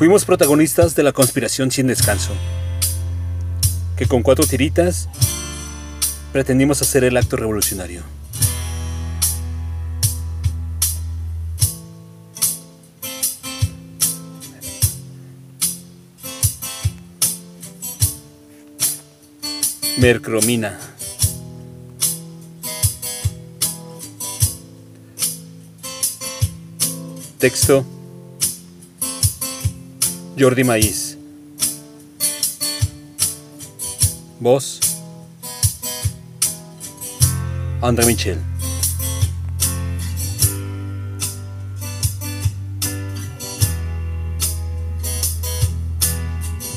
Fuimos protagonistas de la conspiración sin descanso, que con cuatro tiritas pretendimos hacer el acto revolucionario. Mercromina. Texto. Jordi Maíz. Voz. André Michel.